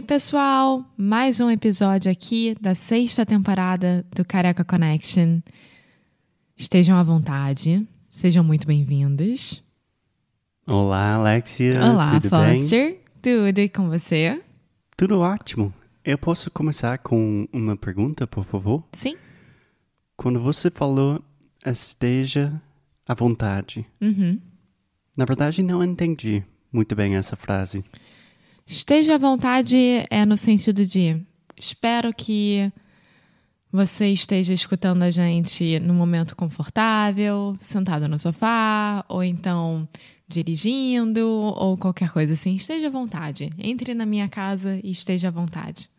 Oi, pessoal! Mais um episódio aqui da sexta temporada do Careca Connection. Estejam à vontade, sejam muito bem-vindos. Olá, Alexia. Olá, tudo Foster. bem? Tudo e com você? Tudo ótimo. Eu posso começar com uma pergunta, por favor? Sim? Quando você falou esteja à vontade, Uhum. na verdade não entendi muito bem essa frase. Esteja à vontade é no sentido de espero que você esteja escutando a gente num momento confortável, sentado no sofá, ou então dirigindo, ou qualquer coisa assim. Esteja à vontade. Entre na minha casa e esteja à vontade.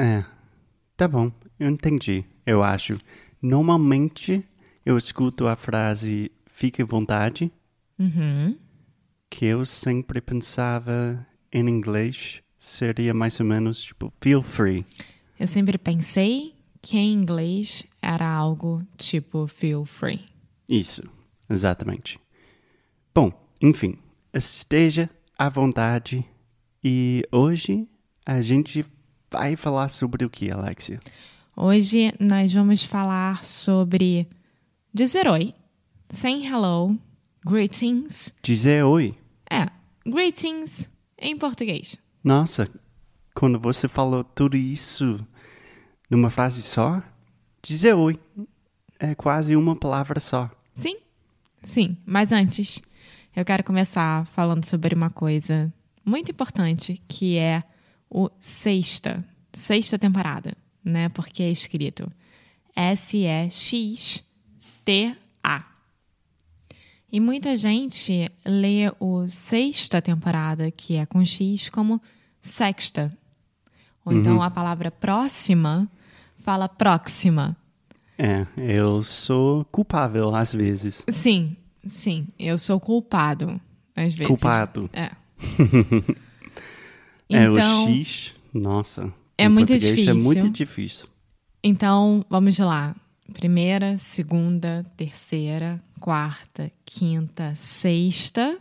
É, tá bom, eu entendi, eu acho. Normalmente eu escuto a frase fique à vontade, Uhum. que eu sempre pensava em inglês seria mais ou menos tipo feel free. Eu sempre pensei que em inglês era algo tipo feel free. Isso, exatamente. Bom, enfim, esteja à vontade e hoje a gente vai falar sobre o que, Alexia? Hoje nós vamos falar sobre dizer oi, saying hello, greetings. Dizer oi. É, greetings em português. Nossa, quando você falou tudo isso numa frase só, dizer oi é quase uma palavra só. Sim? Sim, mas antes, eu quero começar falando sobre uma coisa muito importante que é o sexta, sexta temporada, né? Porque é escrito S-E-X-T-A. E muita gente lê o sexta temporada, que é com X, como sexta. Ou então a palavra próxima fala próxima. É, eu sou culpável às vezes. Sim, sim, eu sou culpado às vezes. Culpado. É. é, Então, o X, nossa. é em muito português É difícil. muito difícil. então, vamos lá. Primeira, segunda, terceira, quarta, quinta, sexta,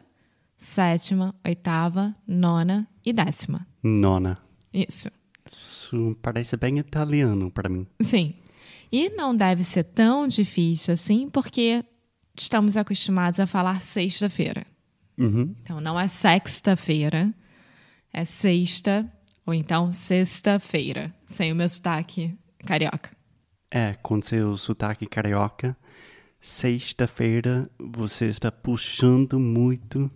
sétima, oitava, nona e décima. Nona. Isso. Isso parece bem italiano para mim. Sim. E não deve ser tão difícil assim, porque estamos acostumados a falar sexta-feira. Uhum. Então, não é sexta-feira, é sexta, ou então sexta-feira, sem o meu sotaque carioca. É, com seu sotaque carioca, sexta-feira você está puxando muito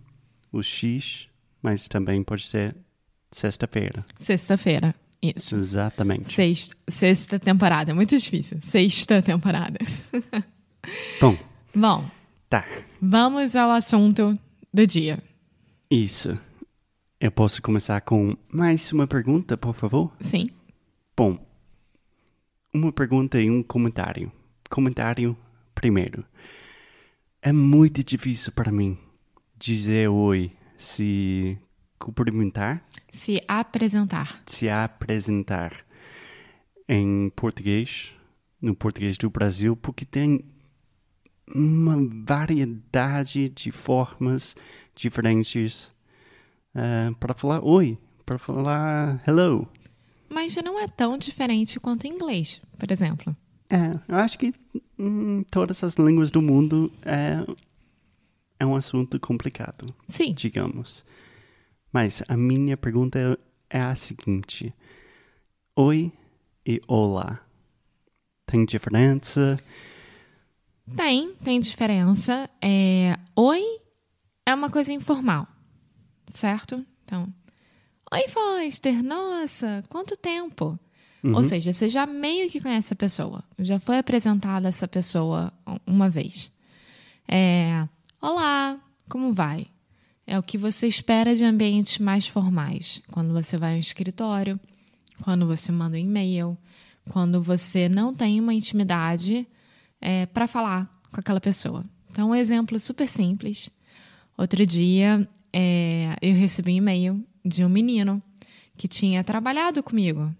o X, mas também pode ser sexta-feira. Sexta-feira, isso. Exatamente. Sexta, sexta temporada, é muito difícil. Sexta temporada. Bom, Bom, tá. vamos ao assunto do dia. Isso. Eu posso começar com mais uma pergunta, por favor? Sim. Bom, uma pergunta e um comentário. Comentário primeiro. É muito difícil para mim dizer oi, se cumprimentar, Se apresentar. se apresentar em português, no português do Brasil, porque tem uma variedade de formas diferentes eh, para falar oi, para falar hello. Mas não é tão diferente quanto em inglês, por exemplo. É, eu acho que em todas as línguas do mundo é, é um assunto complicado, Sim. digamos. Mas a minha pergunta é a seguinte: Oi e olá. Tem diferença? Tem, tem diferença. É, oi é uma coisa informal, certo? Então, oi Foster, nossa, quanto tempo? Uhum. Ou seja, você já meio que conhece a pessoa, já foi apresentada essa pessoa uma vez. É, olá, como vai? É o que você espera de ambientes mais formais, quando você vai ao escritório, quando você manda um e-mail, quando você não tem uma intimidade é, para falar com aquela pessoa. Então, um exemplo super simples. Outro dia, é, eu recebi um e-mail de um menino que tinha trabalhado comigo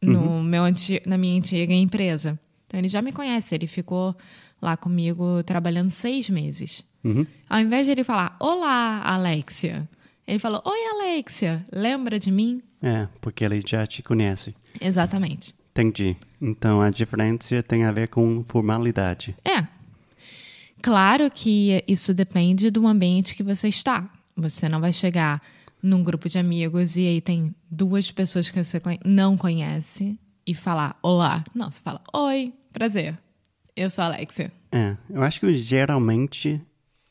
no meu anti- na minha antiga empresa. Então, ele já me conhece, ele ficou lá comigo trabalhando seis meses. Uhum. Ao invés de ele falar, olá, Alexia, ele falou, oi, Alexia, lembra de mim? É, porque ele já te conhece. Exatamente. Entendi. Então a diferença tem a ver com formalidade. É. Claro que isso depende do ambiente que você está. Você não vai chegar num grupo de amigos e aí tem duas pessoas que você não conhece e falar olá. Não, você fala oi, prazer. Eu sou a Alexia. É, eu acho que geralmente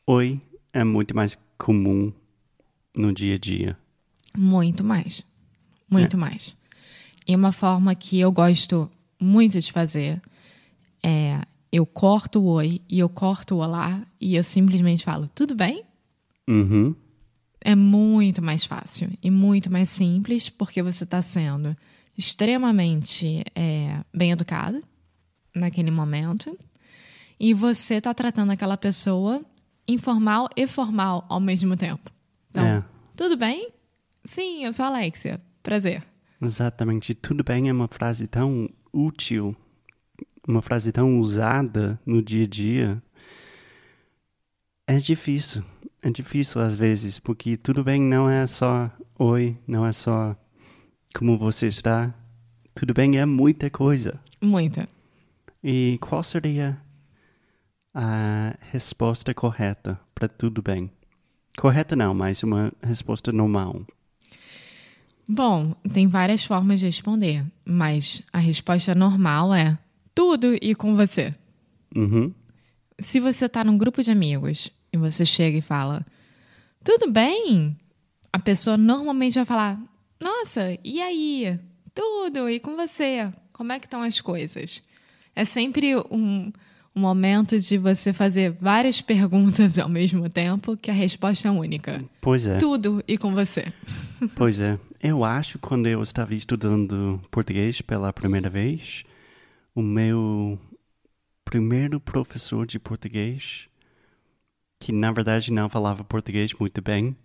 oi é muito mais comum no dia a dia. Muito mais. Muito mais. E uma forma que eu gosto muito de fazer é eu corto o oi e eu corto o olá e eu simplesmente falo, tudo bem? Uhum. É muito mais fácil e muito mais simples porque você está sendo extremamente é, bem educado naquele momento e você está tratando aquela pessoa informal e formal ao mesmo tempo. Então, É. tudo bem? Sim, eu sou a Alexia. Prazer. Exatamente. Tudo bem é uma frase tão útil, uma frase tão usada no dia a dia. É difícil. É difícil às vezes, porque tudo bem não é só oi, não é só como você está. Tudo bem é muita coisa. Muita. E qual seria a resposta correta para tudo bem? Correta não, mas uma resposta normal. Bom, tem várias formas de responder, mas a resposta normal é tudo e com você. Uhum. Se você tá num grupo de amigos e você chega e fala, tudo bem? A pessoa normalmente vai falar, nossa, e aí? Tudo, e com você? Como é que estão as coisas? É sempre um, um momento de você fazer várias perguntas ao mesmo tempo que a resposta é única. Pois é. Tudo e com você. Pois é. Eu acho que quando eu estava estudando português pela primeira vez, o meu primeiro professor de português, que na verdade não falava português muito bem,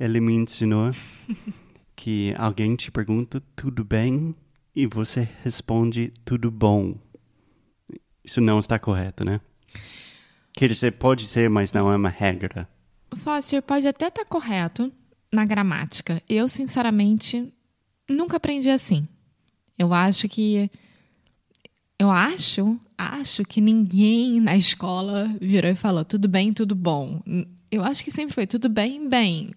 ele me ensinou que alguém te pergunta tudo bem e você responde tudo bom. Isso não está correto, né? Quer dizer, pode ser, mas não é uma regra. Foster pode até estar correto na gramática. Eu, sinceramente, nunca aprendi assim. Eu acho que. Eu acho, acho que ninguém na escola virou e falou tudo bem, tudo bom. Eu acho que sempre foi tudo bem, bem.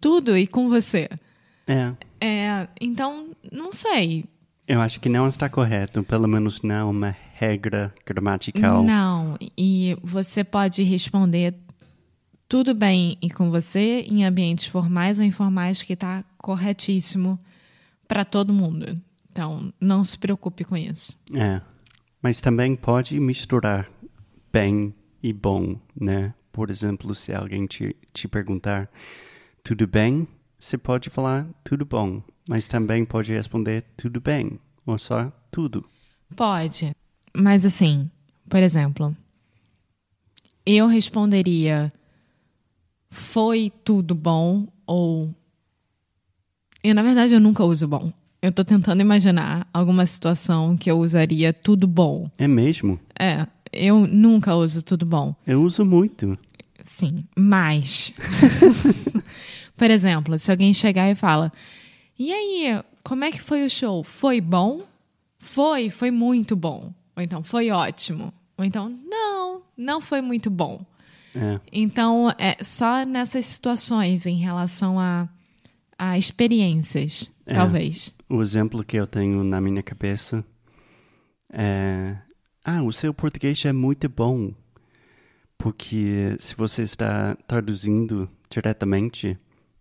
Tudo e com você. É, É, então, não sei. eu acho que não está correto, pelo menos não uma regra gramatical. Não, e você pode responder tudo bem e com você em ambientes formais ou informais que está corretíssimo para todo mundo. Então, não se preocupe com isso. É. Mas também pode misturar bem e bom, né? Por exemplo, se alguém te, te perguntar tudo bem, você pode falar tudo bom, mas também pode responder tudo bem, ou só tudo. Pode, mas assim, por exemplo, eu responderia foi tudo bom ou e na verdade eu nunca uso bom. Eu tô tentando imaginar alguma situação que eu usaria tudo bom. É mesmo? É, eu nunca uso tudo bom. Eu uso muito. Sim, mas. Por exemplo, se alguém chegar e fala: E aí, como é que foi o show? Foi bom? Foi, foi muito bom. Ou então, foi ótimo. Ou então, não, não foi muito bom. É. Então, é só nessas situações em relação a, a experiências, talvez. O exemplo que eu tenho na minha cabeça é ah, o seu português é muito bom. Porque se você está traduzindo diretamente,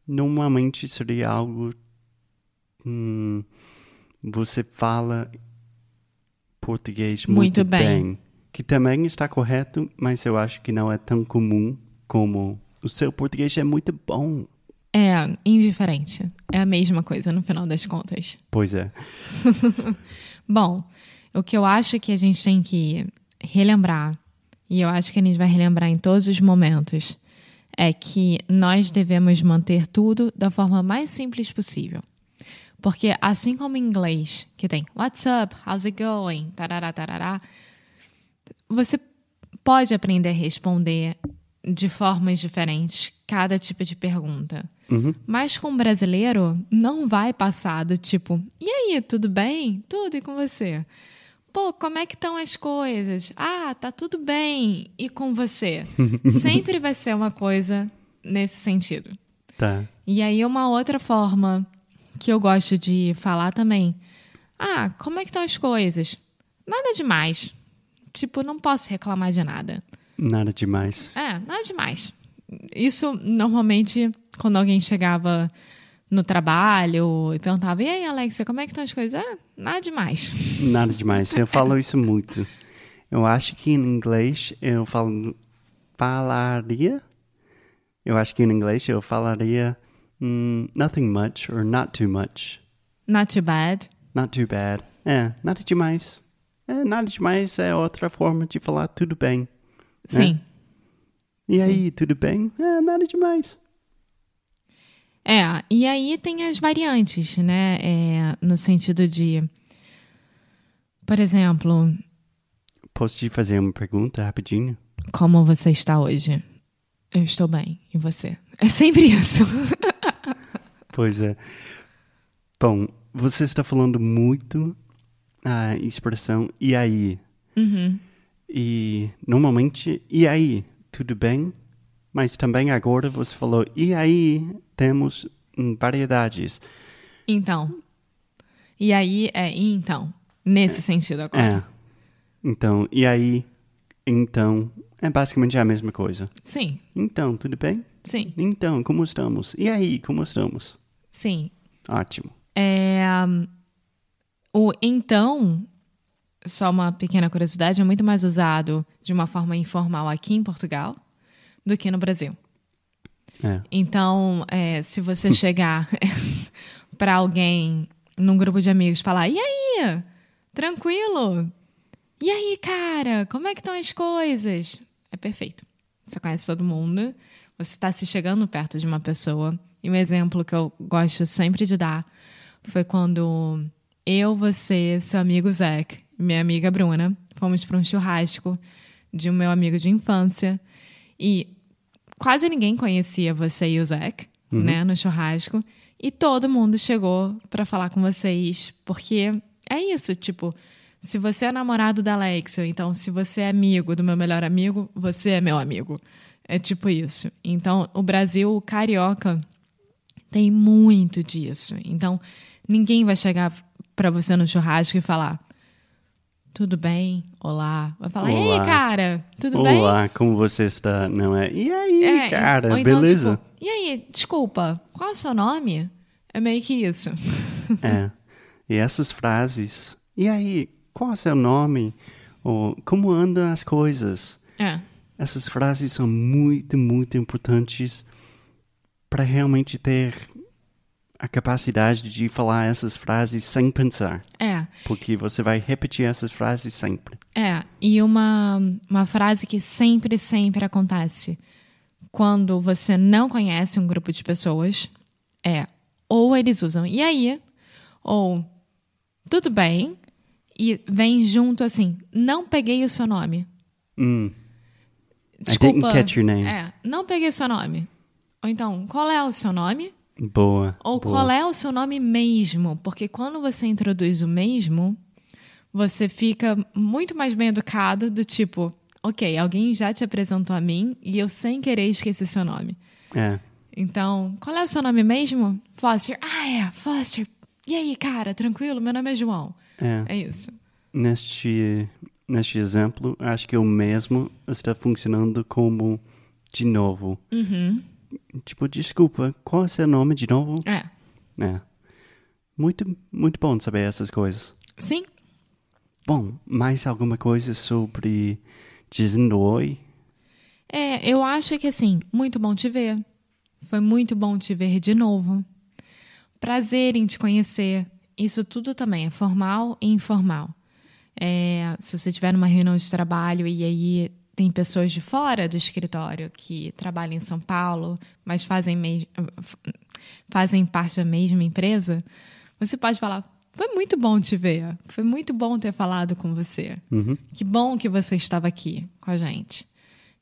normalmente seria algo. Hum, você fala português muito, Muito bem. bem. Que também está correto, mas eu acho que não é tão comum como o seu português é muito bom. É indiferente. É a mesma coisa no final das contas. Pois é. Bom, o que eu acho que a gente tem que relembrar, e eu acho que a gente vai relembrar em todos os momentos, é que nós devemos manter tudo da forma mais simples possível. Porque assim como em inglês, que tem What's up? How's it going? Tarará, tarará. Você pode aprender a responder de formas diferentes cada tipo de pergunta. Mas com o brasileiro, não vai passar do tipo, e aí, tudo bem? Tudo e com você? Pô, como é que estão as coisas? Ah, tá tudo bem. E com você? Sempre vai ser uma coisa nesse sentido. Tá. E aí, uma outra forma que eu gosto de falar também. Ah, como é que estão as coisas? Nada demais. Tipo, não posso reclamar de nada. Nada demais. É, nada demais. Isso, normalmente, quando alguém chegava no trabalho e perguntava, e aí, Alexia, como é que estão as coisas? Ah, nada demais. Nada demais. Eu falo isso muito. Eu acho que em inglês eu falo, falaria. Eu acho que em inglês eu falaria hum, nothing much or not too much. Not too bad. Not too bad. É, nada demais. É, nada demais é outra forma de falar tudo bem. Sim. E Sim. aí, tudo bem? É, nada demais. É, e aí tem as variantes, né? É, no sentido de, por exemplo, Posso te fazer uma pergunta rapidinho? como você está hoje? Eu estou bem. E você? É sempre isso. Pois é. Bom, você está falando muito a expressão e aí? Uhum. E normalmente, e aí? Tudo bem? Mas também agora você falou, e aí temos hum, variedades. Então. E aí é e então. Nesse sentido agora. É. Então, e aí? Então, é basicamente a mesma coisa. Sim, Então, tudo bem? sim, Então, como estamos? E aí, como estamos? sim. Ótimo. É, hum, o então, só uma pequena curiosidade, é muito mais usado de uma forma informal aqui em Portugal do que no Brasil. É. Então, é, se você chegar para alguém num grupo de amigos falar: E aí? Tranquilo? E aí, cara? Como é que estão as coisas? É perfeito. Você conhece todo mundo, você está se chegando perto de uma pessoa. E um exemplo que eu gosto sempre de dar foi quando eu, você, seu amigo Zac, minha amiga Bruna, fomos para um churrasco de um meu amigo de infância. E quase ninguém conhecia você e o Zac, né, no churrasco. E todo mundo chegou para falar com vocês, porque é isso, tipo, se você é namorado da Alexia, então se você é amigo do meu melhor amigo, você é meu amigo. É tipo isso. Então, o Brasil o carioca tem muito disso. Então, ninguém vai chegar para você no churrasco e falar: Tudo bem? Olá. Vai falar: E aí, Olá. cara? Tudo bem? Olá, como você está? Não é? E aí, É, cara, então, beleza? tipo, e aí, desculpa, qual é o seu nome? É meio que isso. É. E essas frases. E aí, qual é o seu nome? Ou como andam as coisas? É. Essas frases são muito, muito importantes para realmente ter a capacidade de falar essas frases sem pensar. É. Porque você vai repetir essas frases sempre. É, e uma, uma frase que sempre, sempre acontece quando você não conhece um grupo de pessoas é ou eles usam e aí, ou tudo bem, e vem junto assim, não peguei o seu nome. Hum, Desculpa. didn't catch your name. É, não peguei o seu nome. Ou então, qual é o seu nome? Boa. Ou boa. qual é o seu nome mesmo? Porque quando você introduz o mesmo, você fica muito mais bem educado do tipo, ok, alguém já te apresentou a mim e eu sem querer esqueci seu nome. É. Então, qual é o seu nome mesmo? Foster. Ah, é, Foster. E aí, cara, tranquilo? Meu nome é João. É. É isso. Neste neste exemplo, acho que o mesmo está funcionando como de novo. Uhum. Tipo, desculpa, qual é seu nome de novo? É. É. Muito, muito bom saber essas coisas. Sim. Bom, mais alguma coisa sobre dizendo oi? É, eu acho que assim, muito bom te ver. Foi muito bom te ver de novo. Prazer em te conhecer. Isso tudo também é formal e informal. É, se você estiver numa reunião de trabalho e aí tem pessoas de fora do escritório que trabalham em São Paulo, mas fazem, fazem parte da mesma empresa, você pode falar: Foi muito bom te ver. Foi muito bom ter falado com você. Uhum. Que bom que você estava aqui com a gente.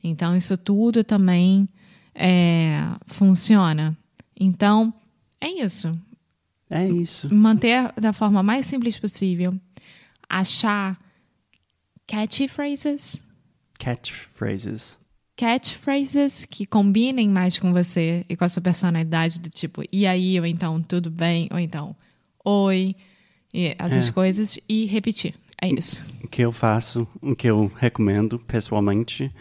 Então, isso tudo também é, funciona. Então, é isso. É isso. Manter da forma mais simples possível. Achar catchphrases. Catchphrases. Catchphrases que combinem mais com você e com a sua personalidade, do tipo, e aí, ou então, tudo bem, ou então, oi, e essas É. coisas, e repetir. É isso. O que eu faço, o que eu recomendo pessoalmente,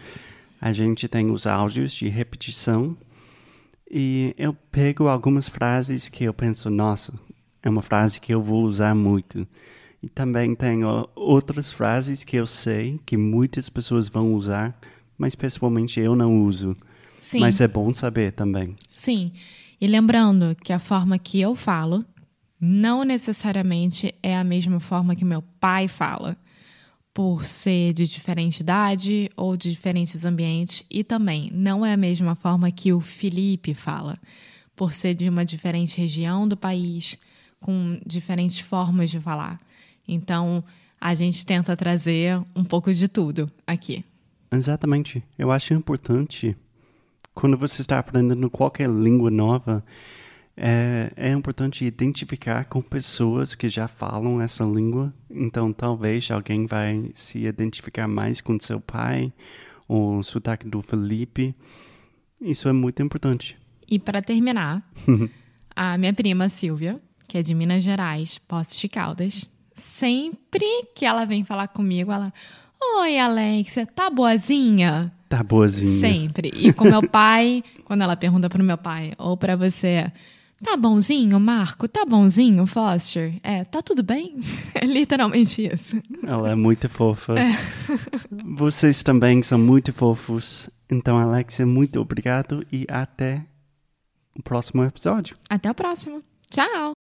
a gente tem os áudios de repetição e eu pego algumas frases que eu penso, nossa, é uma frase que eu vou usar muito. E também tenho outras frases que eu sei que muitas pessoas vão usar, mas pessoalmente eu não uso. Sim. Mas é bom saber também. Sim. E lembrando que a forma que eu falo não necessariamente é a mesma forma que meu pai fala, por ser de diferente idade ou de diferentes ambientes, e também não é a mesma forma que o Felipe fala, por ser de uma diferente região do país, com diferentes formas de falar. Então, a gente tenta trazer um pouco de tudo aqui. Exatamente. Eu acho importante, quando você está aprendendo qualquer língua nova, é, é importante identificar com pessoas que já falam essa língua. Então, talvez alguém vai se identificar mais com seu pai, ou o sotaque do Felipe. Isso é muito importante. E para terminar, a minha prima Silvia, que é de Minas Gerais, Poços de Caldas, sempre que ela vem falar comigo, ela: Oi, Alexia, tá boazinha? Tá boazinha. Sempre. E com meu pai, quando ela pergunta pro meu pai ou para você, tá bonzinho, Marco? Tá bonzinho, Foster? É, tá tudo bem? É literalmente isso. Ela é muito fofa. Vocês também são muito fofos. Então, Alexia, muito obrigado e até o próximo episódio. Até o próximo. Tchau!